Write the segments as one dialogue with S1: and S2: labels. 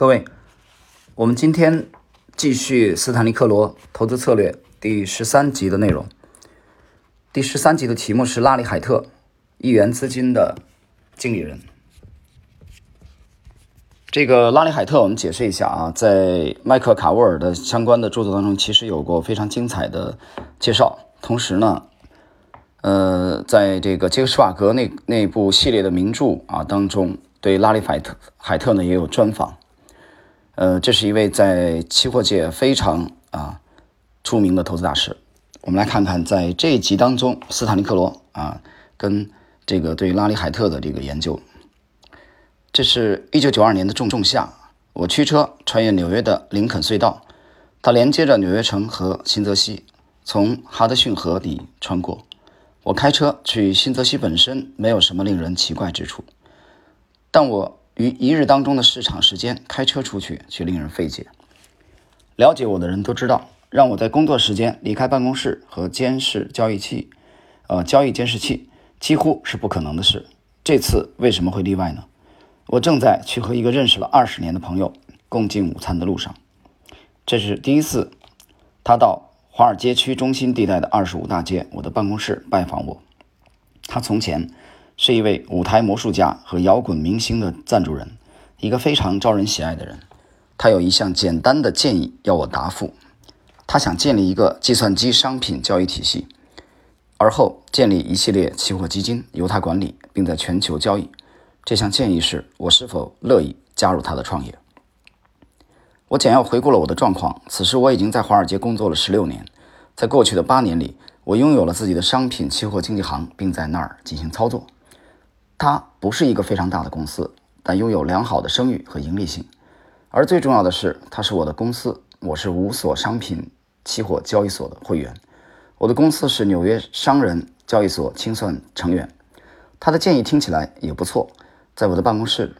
S1: 各位，我们今天继续斯坦利克罗投资策略第十三集的内容。第十三集的题目是拉里海特，一元资金的经理人。这个拉里海特，我们解释一下啊，在麦克卡沃尔的相关的著作当中，其实有过非常精彩的介绍。同时呢，呃，在这个杰克施瓦格那那部系列的名著啊当中，对拉里海特海特呢也有专访。呃，这是一位在期货界非常啊出名的投资大师。我们来看看，在这一集当中，斯坦利克罗啊跟这个对拉里海特的这个研究。这是一九九二年的仲仲夏，我驱车穿越纽约的林肯隧道，它连接着纽约城和新泽西，从哈德逊河底穿过。我开车去新泽西本身没有什么令人奇怪之处，但我。于一日当中的市场时间开车出去却令人费解。了解我的人都知道，让我在工作时间离开办公室和监视交易器，呃，交易监视器几乎是不可能的事。这次为什么会例外呢？我正在去和一个认识了二十年的朋友共进午餐的路上。这是第一次，他到华尔街区中心地带的二十五大街我的办公室拜访我。他从前。是一位舞台魔术家和摇滚明星的赞助人，一个非常招人喜爱的人。他有一项简单的建议要我答复：他想建立一个计算机商品交易体系，而后建立一系列期货基金由他管理，并在全球交易。这项建议是我是否乐意加入他的创业。我简要回顾了我的状况。此时我已经在华尔街工作了十六年，在过去的八年里，我拥有了自己的商品期货经纪行，并在那儿进行操作。它不是一个非常大的公司，但拥有良好的声誉和盈利性。而最重要的是，它是我的公司，我是五所商品期货交易所的会员。我的公司是纽约商人交易所清算成员。他的建议听起来也不错，在我的办公室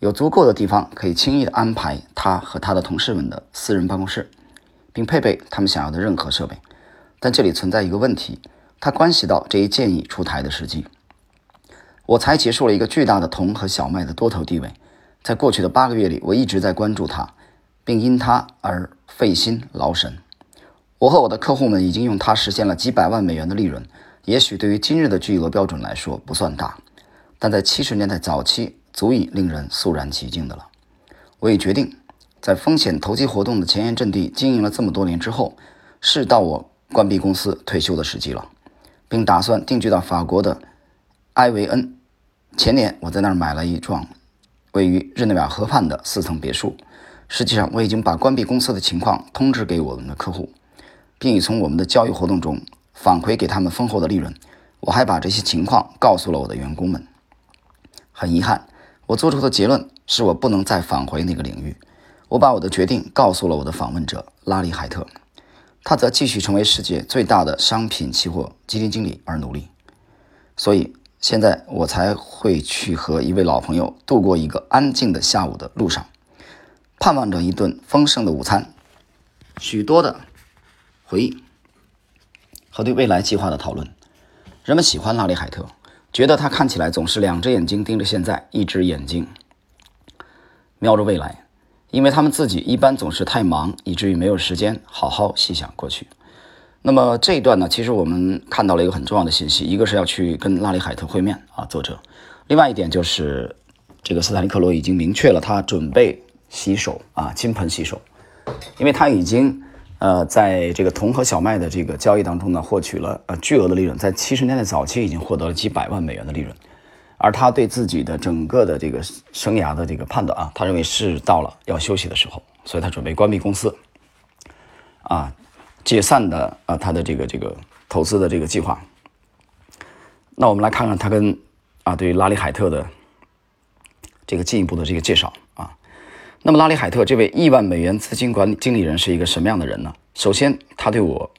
S1: 有足够的地方可以轻易的安排他和他的同事们的私人办公室，并配备他们想要的任何设备。但这里存在一个问题，它关系到这一建议出台的时机。我才结束了一个巨大的铜和小麦的多头地位，在过去的八个月里，我一直在关注它，并因它而费心劳神。我和我的客户们已经用它实现了几百万美元的利润，也许对于今日的巨额标准来说不算大，但在七十年代早期足以令人肃然起敬的了。我已决定，在风险投机活动的前沿阵地经营了这么多年之后，是到我关闭公司退休的时机了，并打算定居到法国的。埃维恩，前年我在那儿买了一幢位于日内瓦河畔的四层别墅。实际上，我已经把关闭公司的情况通知给我们的客户，并已从我们的交易活动中返回给他们丰厚的利润。我还把这些情况告诉了我的员工们。很遗憾，我做出的结论是我不能再返回那个领域。我把我的决定告诉了我的访问者拉里海特，他则继续成为世界最大的商品期货基金经理而努力。所以。现在我才会去和一位老朋友度过一个安静的下午的路上，盼望着一顿丰盛的午餐，许多的回忆和对未来计划的讨论。人们喜欢拉里海特，觉得他看起来总是两只眼睛盯着现在，一只眼睛瞄着未来，因为他们自己一般总是太忙，以至于没有时间好好细想过去。那么这一段呢，其实我们看到了一个很重要的信息，一个是要去跟拉里海特会面啊，作者；另外一点就是，这个斯坦利克罗已经明确了他准备洗手啊，金盆洗手，因为他已经呃在这个铜和小麦的这个交易当中呢，获取了呃巨额的利润，在七十年代早期已经获得了几百万美元的利润，而他对自己的整个的这个生涯的这个判断啊，他认为是到了要休息的时候，所以他准备关闭公司。啊。解散的啊，他的这个这个投资的这个计划。那我们来看看他跟啊对拉里海特的这个进一步的这个介绍啊。那么拉里海特这位亿万美元资金管理经理人是一个什么样的人呢？首先，他对我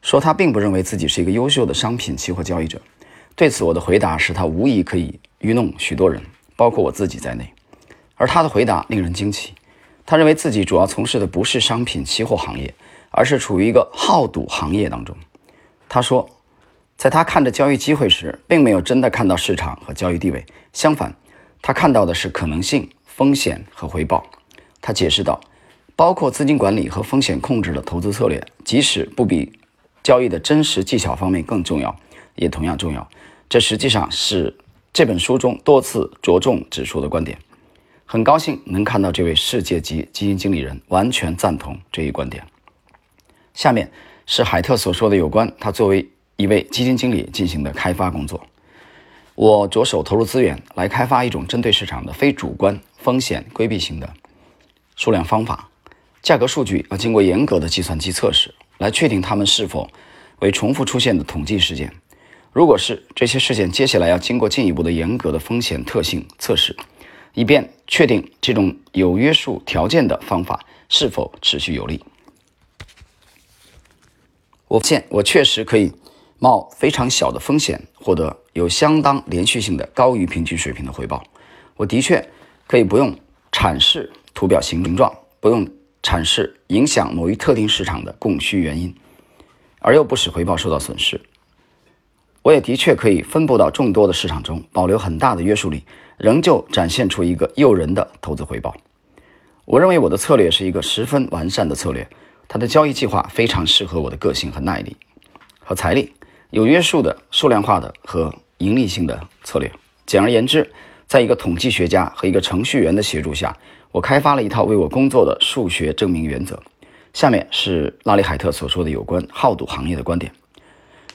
S1: 说他并不认为自己是一个优秀的商品期货交易者。对此，我的回答是他无疑可以愚弄许多人，包括我自己在内。而他的回答令人惊奇，他认为自己主要从事的不是商品期货行业。而是处于一个好赌行业当中。他说，在他看着交易机会时，并没有真的看到市场和交易地位。相反，他看到的是可能性、风险和回报。他解释道，包括资金管理和风险控制的投资策略，即使不比交易的真实技巧方面更重要，也同样重要。这实际上是这本书中多次着重指出的观点。很高兴能看到这位世界级基金经理人完全赞同这一观点。下面是海特所说的有关他作为一位基金经理进行的开发工作。我着手投入资源来开发一种针对市场的非主观风险规避型的数量方法。价格数据要经过严格的计算机测试，来确定它们是否为重复出现的统计事件。如果是这些事件，接下来要经过进一步的严格的风险特性测试。以便确定这种有约束条件的方法是否持续有利。我现我确实可以冒非常小的风险，获得有相当连续性的高于平均水平的回报。我的确可以不用阐释图表形状，不用阐释影响某一特定市场的供需原因，而又不使回报受到损失。我也的确可以分布到众多的市场中，保留很大的约束力。仍旧展现出一个诱人的投资回报。我认为我的策略是一个十分完善的策略，他的交易计划非常适合我的个性和耐力和财力，有约束的、数量化的和盈利性的策略。简而言之，在一个统计学家和一个程序员的协助下，我开发了一套为我工作的数学证明原则。下面是拉里·海特所说的有关好赌行业的观点。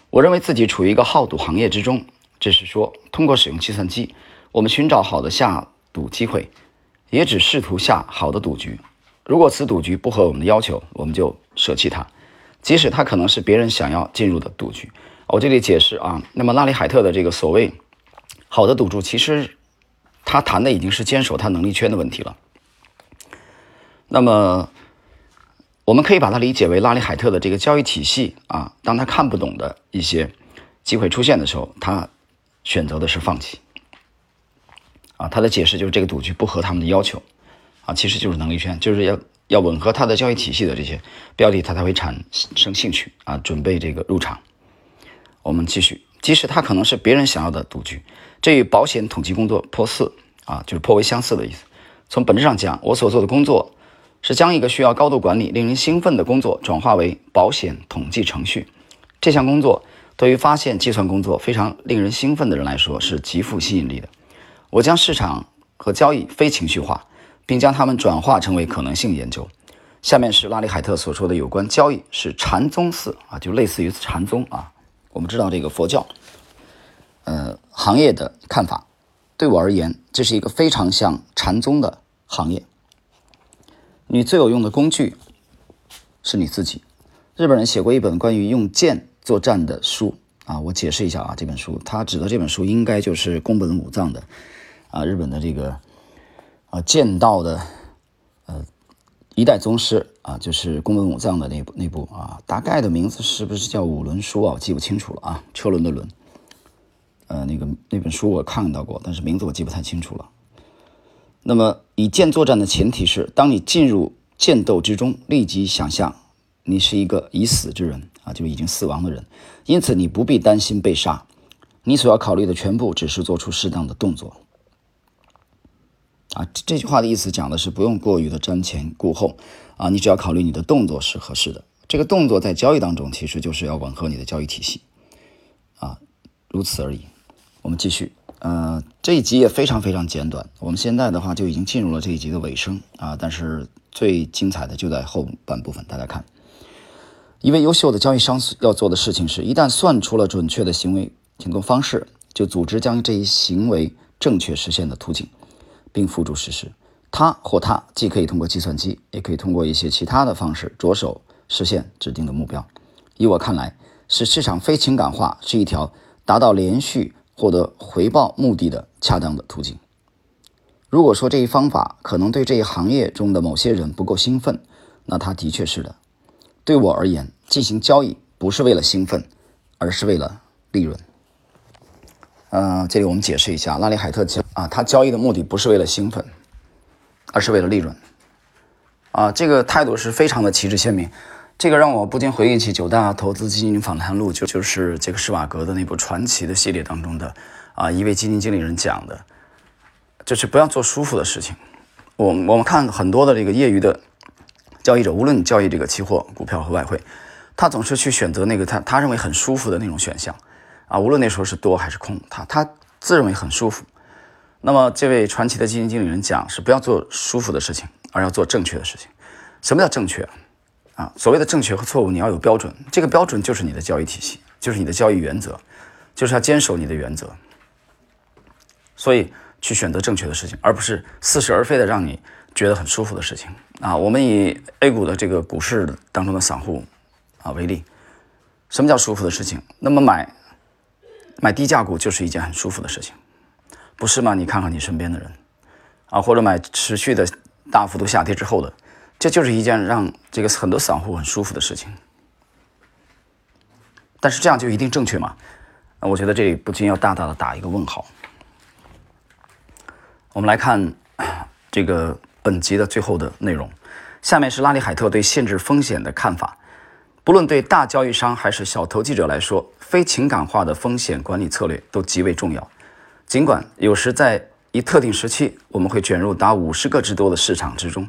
S1: 我认为自己处于一个好赌行业之中，这是说通过使用计算机。我们寻找好的下赌机会，也只试图下好的赌局。如果此赌局不合我们的要求，我们就舍弃它，即使它可能是别人想要进入的赌局。我这里解释啊，那么拉里海特的这个所谓好的赌注，其实他谈的已经是坚守他能力圈的问题了。那么我们可以把它理解为拉里海特的这个交易体系啊，当他看不懂的一些机会出现的时候，他选择的是放弃。啊，他的解释就是这个赌局不合他们的要求，啊，其实就是能力圈，就是要要吻合他的交易体系的这些标的，他才会产生兴趣啊，准备这个入场。我们继续，即使他可能是别人想要的赌局，这与保险统计工作颇似啊，就是颇为相似的意思。从本质上讲，我所做的工作是将一个需要高度管理、令人兴奋的工作转化为保险统计程序。这项工作对于发现计算工作非常令人兴奋的人来说是极富吸引力的。我将市场和交易非情绪化，并将它们转化成为可能性研究。下面是拉里·海特所说的有关交易是禅宗寺啊，就类似于禅宗啊。我们知道这个佛教，呃，行业的看法，对我而言，这是一个非常像禅宗的行业。你最有用的工具是你自己。日本人写过一本关于用剑作战的书啊，我解释一下啊，这本书他指的这本书应该就是宫本武藏的。啊，日本的这个啊剑道的呃一代宗师啊，就是宫本武藏的那部那部啊，大概的名字是不是叫五轮书啊？我记不清楚了啊，车轮的轮。呃，那个那本书我看到过，但是名字我记不太清楚了。那么以剑作战的前提是，当你进入剑斗之中，立即想象你是一个已死之人啊，就已经死亡的人，因此你不必担心被杀，你所要考虑的全部只是做出适当的动作。啊，这句话的意思讲的是不用过于的瞻前顾后，啊，你只要考虑你的动作是合适的。这个动作在交易当中其实就是要吻合你的交易体系，啊，如此而已。我们继续，呃，这一集也非常非常简短。我们现在的话就已经进入了这一集的尾声啊，但是最精彩的就在后半部分。大家看，一位优秀的交易商要做的事情是，一旦算出了准确的行为行动方式，就组织将这一行为正确实现的途径。并付诸实施。他或他既可以通过计算机，也可以通过一些其他的方式着手实现指定的目标。以我看来，使市场非情感化是一条达到连续获得回报目的的恰当的途径。如果说这一方法可能对这一行业中的某些人不够兴奋，那他的确是的。对我而言，进行交易不是为了兴奋，而是为了利润。呃，这里我们解释一下，拉里海特交啊，他交易的目的不是为了兴奋，而是为了利润。啊，这个态度是非常的旗帜鲜明。这个让我不禁回忆起九大投资基金访谈录，就就是杰克施瓦格的那部传奇的系列当中的啊，一位基金经理人讲的，就是不要做舒服的事情，我我们看很多的这个业余的交易者，无论你交易这个期货、股票和外汇，他总是去选择那个他他认为很舒服的那种选项啊，无论那时候是多还是空，他他自认为很舒服。那么这位传奇的基金经理人讲是不要做舒服的事情，而要做正确的事情。什么叫正确啊？所谓的正确和错误，你要有标准，这个标准就是你的交易体系，就是你的交易原则，就是要坚守你的原则。所以。去选择正确的事情，而不是似是而非的让你觉得很舒服的事情啊！我们以 A 股的这个股市当中的散户啊为例，什么叫舒服的事情？那么买买低价股就是一件很舒服的事情，不是吗？你看看你身边的人啊，或者买持续的大幅度下跌之后的，这就是一件让这个很多散户很舒服的事情。但是这样就一定正确吗？我觉得这里不禁要大大的打一个问号。我们来看这个本集的最后的内容。下面是拉里·海特对限制风险的看法。不论对大交易商还是小投机者来说，非情感化的风险管理策略都极为重要。尽管有时在一特定时期，我们会卷入达五十个之多的市场之中，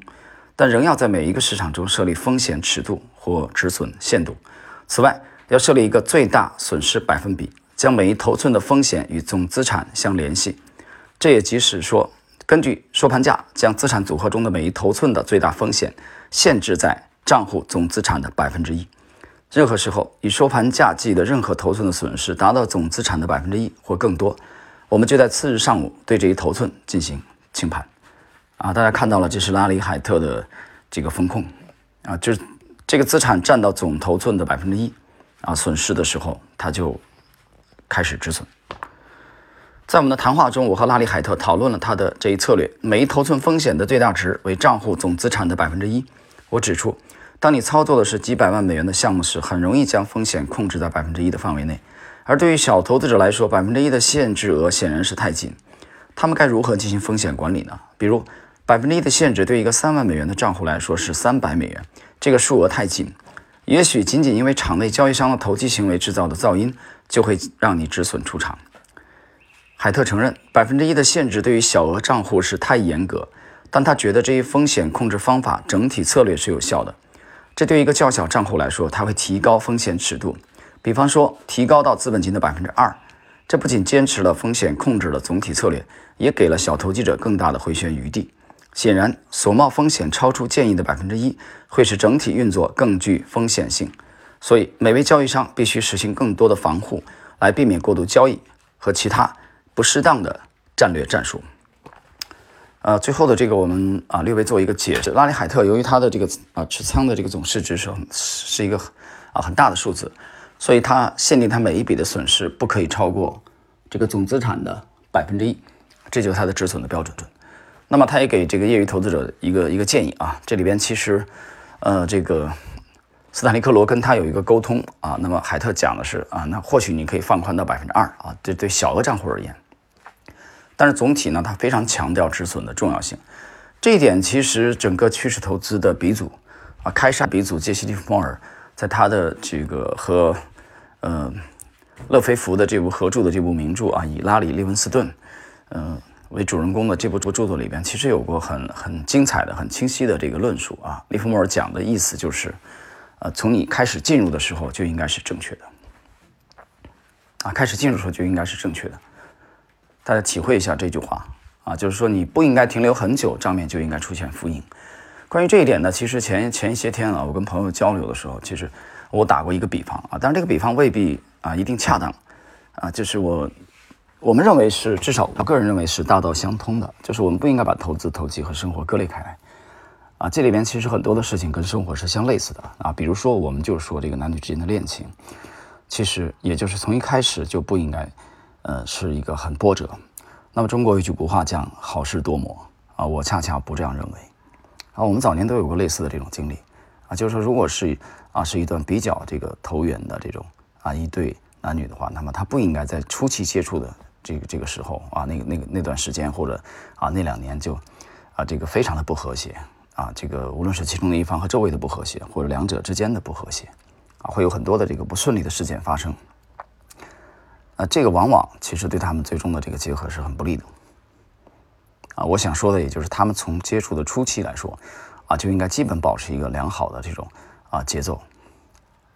S1: 但仍要在每一个市场中设立风险尺度或止损限度。此外，要设立一个最大损失百分比，将每一头寸的风险与总资产相联系。这也即是说。根据收盘价，将资产组合中的每一头寸的最大风险限制在账户总资产的百分之一。任何时候，以收盘价计的任何头寸的损失达到总资产的百分之一或更多，我们就在次日上午对这一头寸进行清盘。啊，大家看到了，这是拉里·海特的这个风控啊，就是这个资产占到总头寸的百分之一啊，损失的时候他就开始止损。在我们的谈话中，我和拉里·海特讨论了他的这一策略：每一头寸风险的最大值为账户总资产的百分之一。我指出，当你操作的是几百万美元的项目时，很容易将风险控制在百分之一的范围内。而对于小投资者来说，百分之一的限制额显然是太紧。他们该如何进行风险管理呢？比如，百分之一的限制对一个三万美元的账户来说是三百美元，这个数额太紧。也许仅仅因为场内交易商的投机行为制造的噪音，就会让你止损出场。海特承认，百分之一的限制对于小额账户是太严格，但他觉得这一风险控制方法整体策略是有效的。这对于一个较小账户来说，它会提高风险尺度，比方说提高到资本金的百分之二。这不仅坚持了风险控制的总体策略，也给了小投机者更大的回旋余地。显然，所冒风险超出建议的百分之一，会使整体运作更具风险性。所以，每位交易商必须实行更多的防护，来避免过度交易和其他。不适当的战略战术，呃，最后的这个我们啊略微做一个解释。拉里海特由于他的这个啊持仓的这个总市值是是一个啊很大的数字，所以他限定他每一笔的损失不可以超过这个总资产的百分之一，这就是他的止损的标准。那么他也给这个业余投资者一个一个建议啊，这里边其实呃这个斯坦利克罗跟他有一个沟通啊，那么海特讲的是啊，那或许你可以放宽到百分之二啊，这对小额账户而言。但是总体呢，他非常强调止损的重要性，这一点其实整个趋势投资的鼻祖啊，开山鼻祖杰西·利弗莫尔在他的这个和呃勒菲弗的这部合著的这部名著啊，以拉里·利文斯顿嗯为主人公的这部著著作里边，其实有过很很精彩的、很清晰的这个论述啊。利弗莫尔讲的意思就是，呃，从你开始进入的时候就应该是正确的啊，开始进入的时候就应该是正确的。大家体会一下这句话啊，就是说你不应该停留很久，账面就应该出现负盈。关于这一点呢，其实前前一些天啊，我跟朋友交流的时候，其实我打过一个比方啊，但是这个比方未必啊一定恰当啊，就是我我们认为是至少我个人认为是大道相通的，就是我们不应该把投资、投机和生活割裂开来啊。这里边其实很多的事情跟生活是相类似的啊，比如说我们就说这个男女之间的恋情，其实也就是从一开始就不应该。呃，是一个很波折。那么中国有句古话讲“好事多磨”，啊，我恰恰不这样认为。啊，我们早年都有过类似的这种经历，啊，就是说，如果是啊是一段比较这个投缘的这种啊一对男女的话，那么他不应该在初期接触的这个这个时候啊，那个那个那段时间或者啊那两年就啊这个非常的不和谐啊，这个无论是其中的一方和周围的不和谐，或者两者之间的不和谐，啊，会有很多的这个不顺利的事件发生。那这个往往其实对他们最终的这个结合是很不利的，啊，我想说的也就是他们从接触的初期来说，啊，就应该基本保持一个良好的这种啊节奏。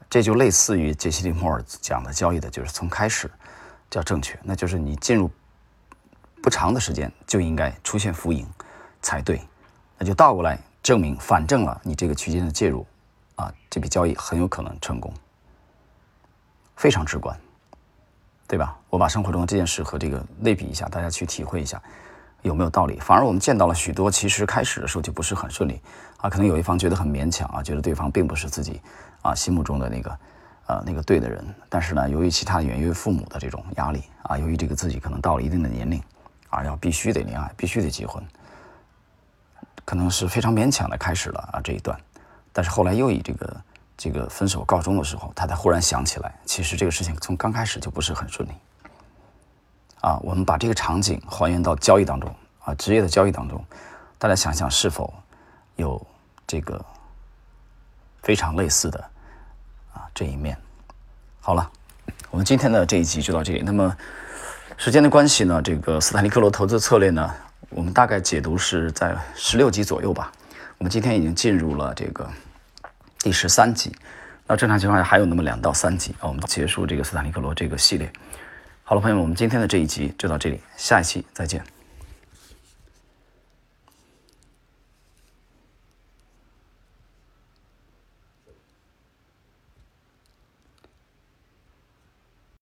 S1: 这就类似于杰西·利莫尔讲的交易的，就是从开始叫正确，那就是你进入不长的时间就应该出现浮盈才对，那就倒过来证明反证了你这个区间的介入啊，这笔交易很有可能成功，非常直观，对吧？我把生活中的这件事和这个类比一下，大家去体会一下有没有道理。反而我们见到了许多，其实开始的时候就不是很顺利啊，可能有一方觉得很勉强啊，觉得对方并不是自己。啊，心目中的那个，呃，那个对的人，但是呢，由于其他的原因，父母的这种压力啊，由于这个自己可能到了一定的年龄，啊，要必须得恋爱，必须得结婚，可能是非常勉强的开始了啊这一段，但是后来又以这个这个分手告终的时候，他才忽然想起来，其实这个事情从刚开始就不是很顺利。啊，我们把这个场景还原到交易当中啊，职业的交易当中，大家想想是否有这个非常类似的啊。这一面，好了，我们今天的这一集就到这里。那么时间的关系呢，这个斯坦利克罗投资策略呢，我们大概解读是在十六集左右吧。我们今天已经进入了这个第十三集，那正常情况下还有那么两到三集啊，我们结束这个斯坦尼克罗这个系列。好了，朋友们，我们今天的这一集就到这里，下一期再见。